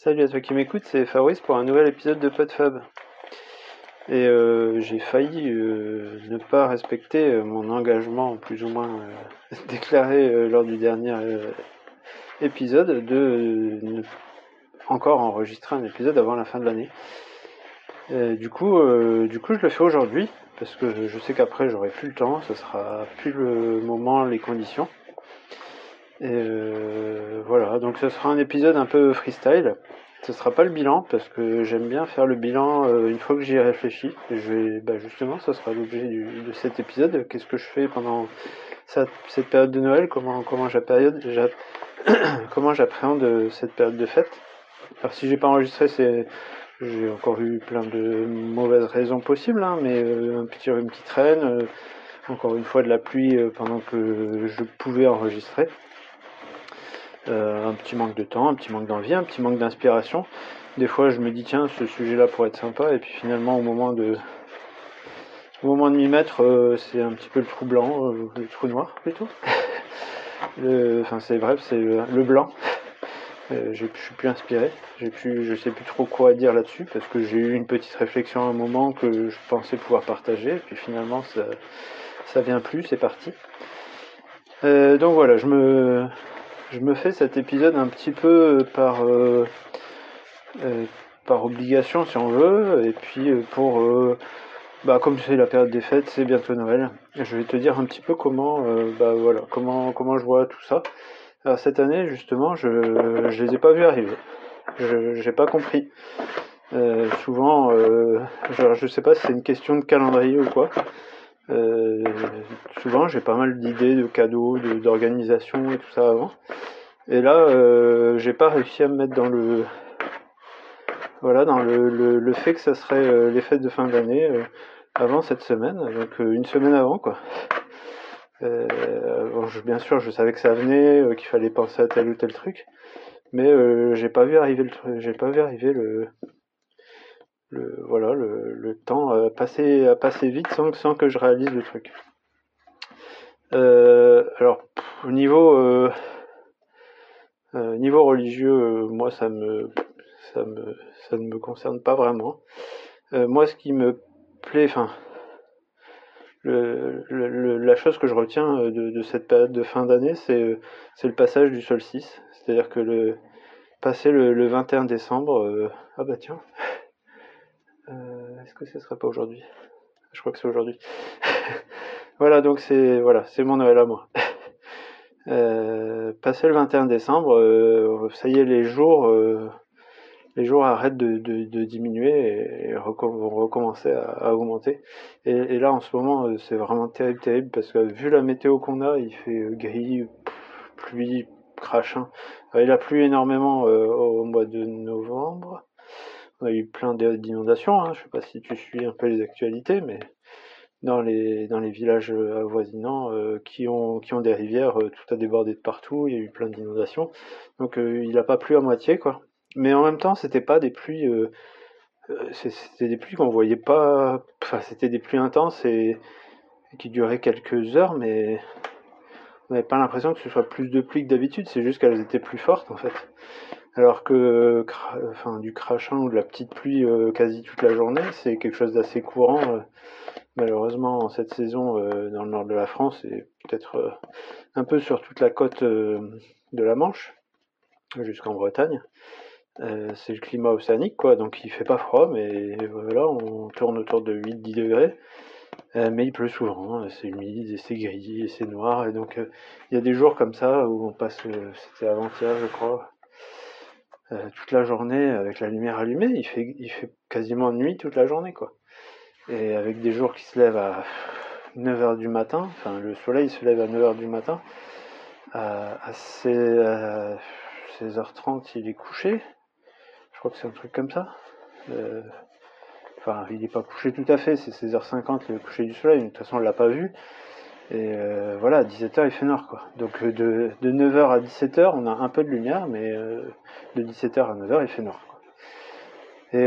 Salut à toi qui m'écoute, c'est Fabrice pour un nouvel épisode de PodFab. Et euh, j'ai failli euh, ne pas respecter euh, mon engagement plus ou moins déclaré lors du dernier épisode de ne encore enregistrer un épisode avant la fin de l'année. du coup, du coup, je le fais aujourd'hui parce que je sais qu'après j'aurai plus le temps, ce sera plus le moment, les conditions. Et euh, voilà, donc ce sera un épisode un peu freestyle. Ce sera pas le bilan parce que j'aime bien faire le bilan euh, une fois que j'y ai réfléchi. je vais, bah justement, ça sera l'objet de cet épisode. Qu'est-ce que je fais pendant cette, période de Noël? Comment comment j'appréhende comment j'appréhende cette période de fête? Alors si j'ai pas enregistré, c'est j'ai encore eu plein de mauvaises raisons possibles, hein, mais euh, un petit rhume qui traîne, encore une fois de la pluie pendant que je pouvais enregistrer. Euh, un petit manque de temps, un petit manque d'envie, un petit manque d'inspiration. Des fois, je me dis tiens, ce sujet-là pourrait être sympa, et puis finalement, au moment de au moment de m'y mettre, euh, c'est un petit peu le trou blanc, euh, le trou noir plutôt. enfin, c'est bref, c'est le, blanc. je suis plus inspiré. J'ai plus, je sais plus trop quoi dire là-dessus parce que j'ai eu une petite réflexion à un moment que je pensais pouvoir partager, et puis finalement, ça, ça vient plus, c'est parti. donc voilà, je me, je me fais cet épisode un petit peu par, euh, euh, par obligation si on veut, et puis euh, pour, bah, comme c'est la période des fêtes, c'est bientôt Noël, je vais te dire un petit peu comment, bah, voilà, comment, comment je vois tout ça. Alors cette année justement, je ne les ai pas vus arriver, je n'ai pas compris. souvent, je je sais pas si c'est une question de calendrier ou quoi. Euh, souvent, j'ai pas mal d'idées de cadeaux, d'organisation et tout ça avant. Et là, euh, j'ai pas réussi à me mettre dans le voilà dans le, le, fait que ça serait euh, les fêtes de fin d'année avant cette semaine, donc une semaine avant quoi. Bien sûr, je savais que ça venait, qu'il fallait penser à tel ou tel truc, mais j'ai pas vu arriver le j'ai pas vu arriver le le voilà le, le temps passé, a passé vite sans, sans que je réalise le truc. Euh, alors au niveau euh, euh, niveau religieux, moi ça me ça me ça ne me concerne pas vraiment. moi ce qui me plaît, enfin le, la chose que je retiens de, cette période de fin d'année, c'est le passage du solstice. C'est-à-dire que le passer le, le 21 décembre, ah bah tiens, euh, est-ce que ce serait pas aujourd'hui? Je crois que c'est aujourd'hui. voilà, donc c'est voilà, c'est mon Noël à moi. Euh, passé le 21 décembre, euh, ça y est, les jours, les jours arrêtent de, diminuer et, vont recommencer à, augmenter. Et, là, en ce moment, c'est vraiment terrible, terrible parce que vu la météo qu'on a, il fait gris, pluie, crachin. il a plu énormément au mois de novembre. On a eu plein d'inondations, hein. je ne sais pas si tu suis un peu les actualités, mais dans les, villages avoisinants euh, qui, ont, des rivières, euh, tout a débordé de partout, il y a eu plein d'inondations. Donc euh, il n'a pas plu à moitié, quoi. Mais en même temps, c'était pas des pluies, c'était des pluies qu'on voyait pas, enfin c'était des pluies intenses et, qui duraient quelques heures, mais on n'avait pas l'impression que ce soit plus de pluie que d'habitude, c'est juste qu'elles étaient plus fortes en fait alors que du crachin ou de la petite pluie euh, quasi toute la journée, c'est quelque chose d'assez courant. Euh, malheureusement, en cette saison euh, dans le nord de la France et peut-être un peu sur toute la côte de la Manche, jusqu'en Bretagne. c'est le climat océanique, quoi, donc il fait pas froid, mais voilà, on tourne autour de 8-10 degrés. mais il pleut souvent, hein, c'est humide, et c'est gris, et c'est noir, et donc il y a des jours comme ça où on passe, c'était avant-hier je crois, euh, toute la journée avec la lumière allumée, il fait, quasiment nuit toute la journée, quoi. Et avec des jours qui se lèvent à 9h du matin, enfin le soleil se lève à 9h du matin, à, 16h30 il est couché, je crois que c'est un truc comme ça. Euh, enfin, il n'est pas couché tout à fait, c'est 16h50 le coucher du soleil, de toute façon on l'a pas vu. Et euh, voilà, à 17h il fait noir. Donc euh, de, de 9h à 17h on a un peu de lumière, mais euh, de 17h à 9h il fait noir. Et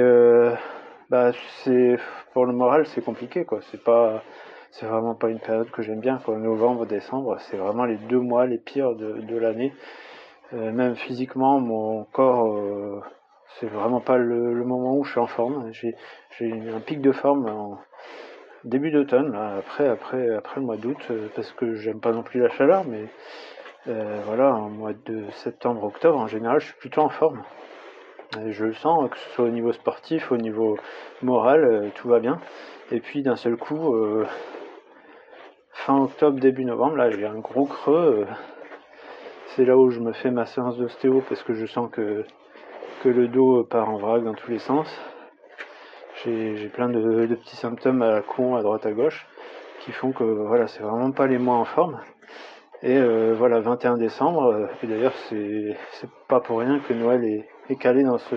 bah c'est pour le moral c'est compliqué quoi. C'est pas c'est vraiment pas une période que j'aime bien. Novembre, décembre, c'est vraiment les deux mois les pires de, l'année. même physiquement mon corps c'est vraiment pas le, moment où je suis en forme. J'ai un pic de forme en début d'automne, après, après, après le mois d'août, euh, parce que j'aime pas non plus la chaleur, mais euh, voilà, en mois de septembre, octobre, en général, je suis plutôt en forme. je le sens, que ce soit au niveau sportif, au niveau moral, euh, tout va bien. Et puis d'un seul coup, fin octobre, début novembre, là j'ai un gros creux. c'est là où je me fais ma séance d'ostéo parce que je sens que que le dos part en vrac dans tous les sens. J'ai plein de, petits symptômes à la con à droite à gauche qui font que voilà, c'est vraiment pas les mois en forme. Et euh, voilà, 21 décembre, euh, et d'ailleurs c'est pas pour rien que Noël est, calé dans, ce,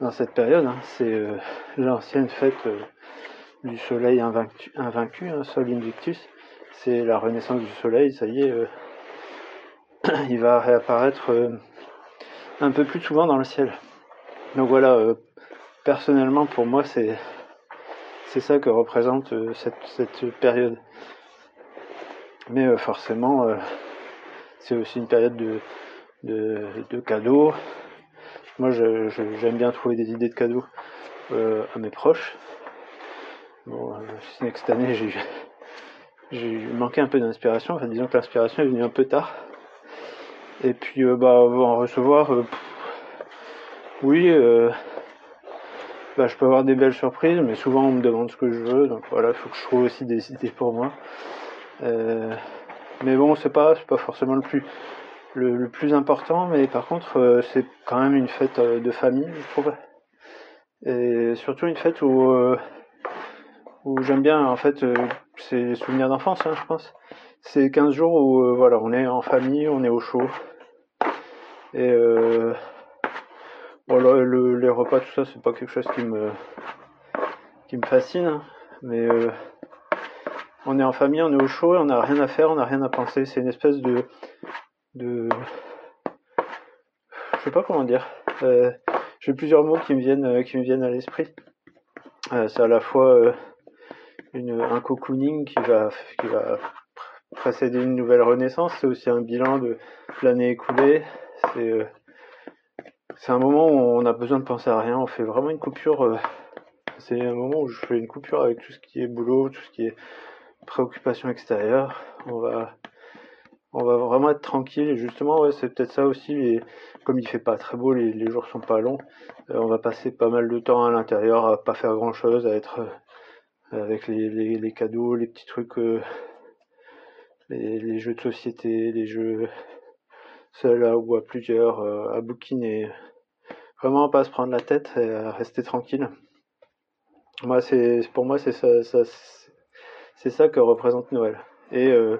dans, cette période. Hein. C'est euh, l'ancienne fête du soleil invaincu, invaincu hein, Sol Invictus. C'est la renaissance du soleil, ça y est, il va réapparaître un peu plus souvent dans le ciel. Donc voilà, personnellement pour moi c'est ça que représente euh, cette, période. Mais euh, forcément c'est aussi une période de, de, cadeaux. Moi j'aime bien trouver des idées de cadeaux à mes proches. Bon, cette année j'ai manqué un peu d'inspiration, enfin disons que l'inspiration est venue un peu tard. Et puis euh, bah en recevoir, euh, oui, euh, bah, je peux avoir des belles surprises, mais souvent on me demande ce que je veux, donc voilà, il faut que je trouve aussi des idées pour moi. mais bon, c'est pas, pas forcément le plus, le, plus important, mais par contre, c'est quand même une fête de famille, je trouve. Et surtout une fête où, où j'aime bien, en fait, c'est les souvenirs d'enfance, hein, je pense. C'est 15 jours où voilà, on est en famille, on est au chaud. Et euh, le, les repas, tout ça, c'est pas quelque chose qui me, qui me fascine. Hein. Mais euh, on est en famille, on est au chaud, on n'a rien à faire, on n'a rien à penser. C'est une espèce de, de, je sais pas comment dire. Euh, j'ai plusieurs mots qui me viennent, qui me viennent à l'esprit. c'est à la fois une, un cocooning qui va, qui va précéder une nouvelle renaissance. C'est aussi un bilan de l'année écoulée. Euh, c'est un moment où on a besoin de penser à rien. On fait vraiment une coupure. Euh, c'est un moment où je fais une coupure avec tout ce qui est boulot, tout ce qui est préoccupation extérieure. On va, on va vraiment être tranquille. Et justement, c'est peut-être ça aussi. Et comme il fait pas très beau, les, les jours sont pas longs. Euh, on va passer pas mal de temps à l'intérieur, à pas faire grand chose, à être avec les, cadeaux, les petits trucs, les, jeux de société, les jeux seul ou à plusieurs, euh, à bouquiner. Vraiment pas se prendre la tête et à rester tranquille. Moi, c'est pour moi c'est ça, c'est ça que représente Noël. Et, euh,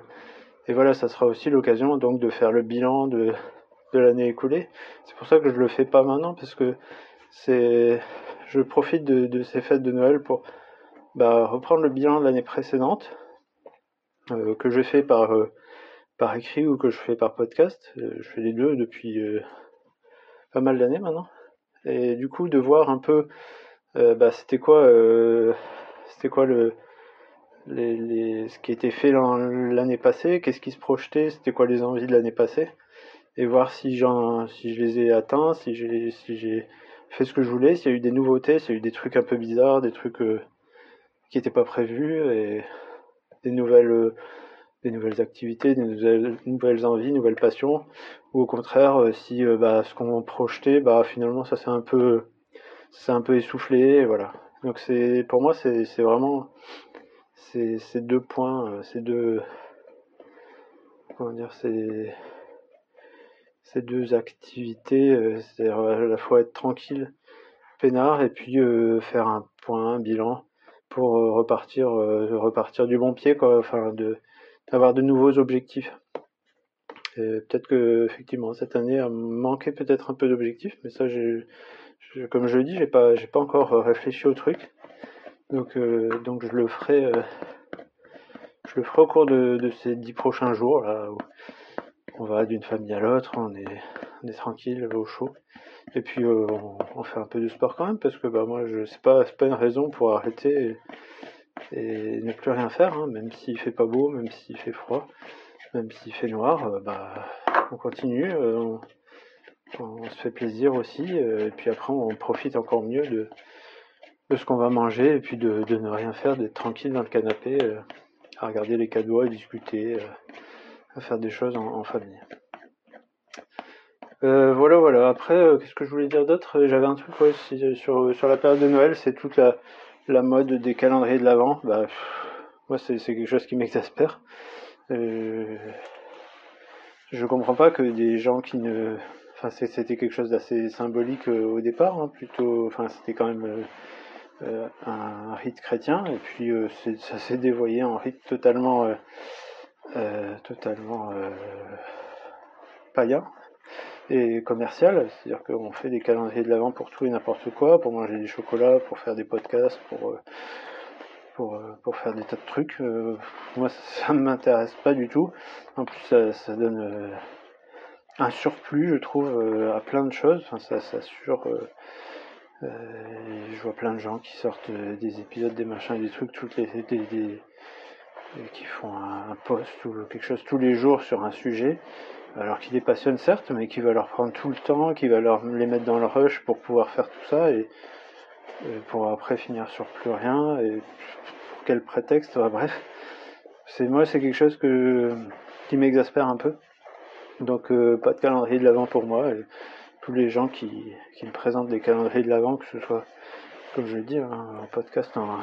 et voilà, ça sera aussi l'occasion donc de faire le bilan de, de l'année écoulée. C'est pour ça que je le fais pas maintenant parce que c'est je profite de, ces fêtes de Noël pour bah, reprendre le bilan de l'année précédente euh, que je fais par par écrit ou que je fais par podcast. Euh, je fais les deux depuis euh, pas mal d'années maintenant. Et du coup, de voir un peu, euh, bah, c'était quoi, c'était quoi le, les, les, ce qui était fait l'année passée, qu'est-ce qui se projetait, c'était quoi les envies de l'année passée, et voir si, si je les ai atteints, si j'ai, si j'ai fait ce que je voulais, s'il y a eu des nouveautés, s'il y a eu des trucs un peu bizarres, des trucs qui n'étaient pas prévus, et des nouvelles des nouvelles activités, des nouvelles, nouvelles envies, nouvelles passions, ou au contraire, euh, si euh, bah, ce qu'on projetait, bah, finalement, ça s'est un peu, un peu essoufflé, voilà. Donc pour moi, c'est, vraiment ces, deux points, euh, ces deux, comment dire, ces, ces deux activités, c'est à la fois être tranquille, peinard, et puis faire un point, un bilan pour repartir, repartir du bon pied, quoi, enfin de d'avoir de nouveaux objectifs. Peut-être que effectivement cette année a manqué peut-être un peu d'objectifs, mais ça, comme je le dis, j'ai pas, j'ai pas encore réfléchi au truc. Donc, euh, donc je le ferai, euh, je le ferai au cours de, ces dix prochains jours là. Où on va d'une famille à l'autre, on est, on est tranquille, au chaud. Et puis euh, on, fait un peu de sport quand même parce que bah moi je c'est pas c'est pas une raison pour arrêter ne plus rien faire, hein, même s'il fait pas beau, même s'il fait froid, même s'il fait noir, euh, bah, on continue, euh, on se fait plaisir aussi, et puis après on profite encore mieux de, de ce qu'on va manger, et puis de, de ne rien faire, d'être tranquille dans le canapé, à regarder les cadeaux, à discuter, à faire des choses en, famille. voilà, voilà. Après, qu'est-ce que je voulais dire d'autre? J'avais un truc sur, sur la période de Noël, c'est toute la, la mode des calendriers de l'Avent. Bah, moi, c'est quelque chose qui m'exaspère. Euh, je comprends pas que des gens qui ne. Enfin, c'était quelque chose d'assez symbolique euh, au départ, hein, plutôt. Enfin, c'était quand même euh, euh, un rite chrétien, et puis ça s'est dévoyé en rite totalement, totalement païen et commercial, c'est-à-dire qu'on fait des calendriers de l'avant pour tout et n'importe quoi, pour manger des chocolats, pour faire des podcasts, pour pour, pour faire des tas de trucs. moi, ça ne m'intéresse pas du tout. En plus, ça, donne un surplus, je trouve, à plein de choses. Enfin, ça, ça sur. je vois plein de gens qui sortent des épisodes, des machins, des trucs, toutes les, qui font un post ou quelque chose tous les jours sur un sujet alors qui les passionne certes, mais qui va leur prendre tout le temps, qui va leur les mettre dans le rush pour pouvoir faire tout ça et, pour après finir sur plus rien et pour quel prétexte, bref. C'est moi c'est quelque chose qui m'exaspère un peu. Donc euh, pas de calendrier de l'avant pour moi tous les gens qui, qui présentent des calendriers de l'avant, que ce soit comme je l'ai dit, hein, en podcast, en,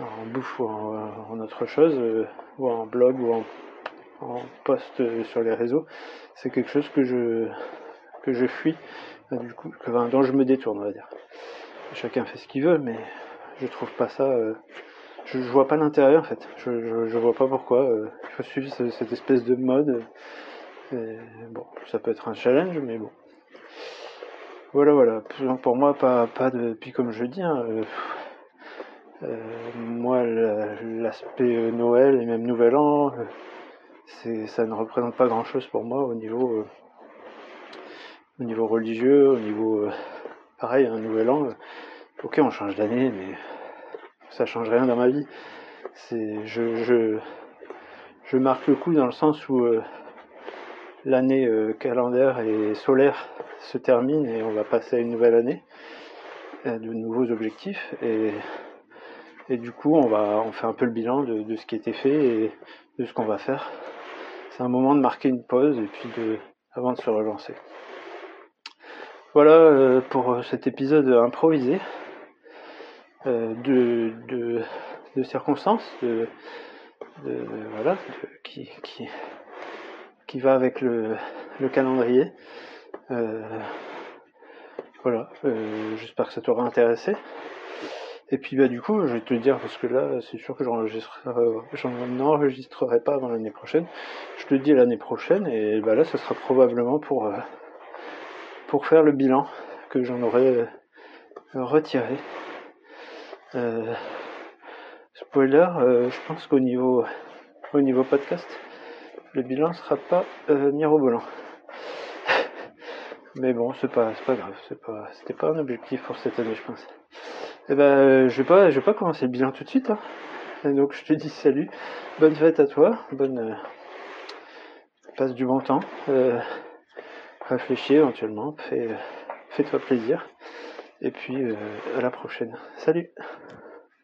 en bouffe ou en, autre chose, euh, ou en blog ou en en post sur les réseaux, c'est quelque chose que je que je fuis, du coup, que, dont je me détourne, on va dire. Chacun fait ce qu'il veut, mais je trouve pas ça. Euh, je, vois pas l'intérêt en fait. Je, je, vois pas pourquoi euh, il faut suivre cette, espèce de mode. bon, ça peut être un challenge, mais bon. Voilà, voilà. Pour moi, pas, pas de. Puis comme je dis, hein, euh, moi, l'aspect Noël et même Nouvel An, ça ne représente pas grand chose pour moi au niveau euh, au niveau religieux, au niveau euh, pareil, un nouvel an. Euh, ok, on change d'année, mais ça change rien dans ma vie. Je, marque le coup dans le sens où l'année calendaire et solaire se termine et on va passer à une nouvelle année, de nouveaux objectifs et du coup on fait un peu le bilan de, de ce qui été fait et de ce qu'on va faire c'est un moment de marquer une pause et puis de avant de se relancer. Voilà euh, pour euh, cet épisode improvisé euh, de, circonstances, de, voilà, qui, qui, qui va avec le, le calendrier. voilà, j'espère que ça t'aura intéressé. Et puis bah du coup, je vais te le dire parce que là, c'est sûr que j'en n'enregistrerai pas avant l'année prochaine. Le dis l'année prochaine et bah là, ce sera probablement pour euh, pour faire le bilan que j'en aurai euh, retiré. Euh, spoiler, je pense qu'au niveau au niveau podcast, le bilan sera pas mirobolant. Mais bon, c'est pas pas grave, c'est pas c'était pas un objectif pour cette année, je pense. Eh ben, je vais pas, je vais pas commencer le bilan tout de suite. Hein. donc, je te dis salut, bonne fête à toi, bonne euh, passe du bon temps, euh, réfléchis éventuellement, fais, fais-toi plaisir, et puis euh, à la prochaine. Salut.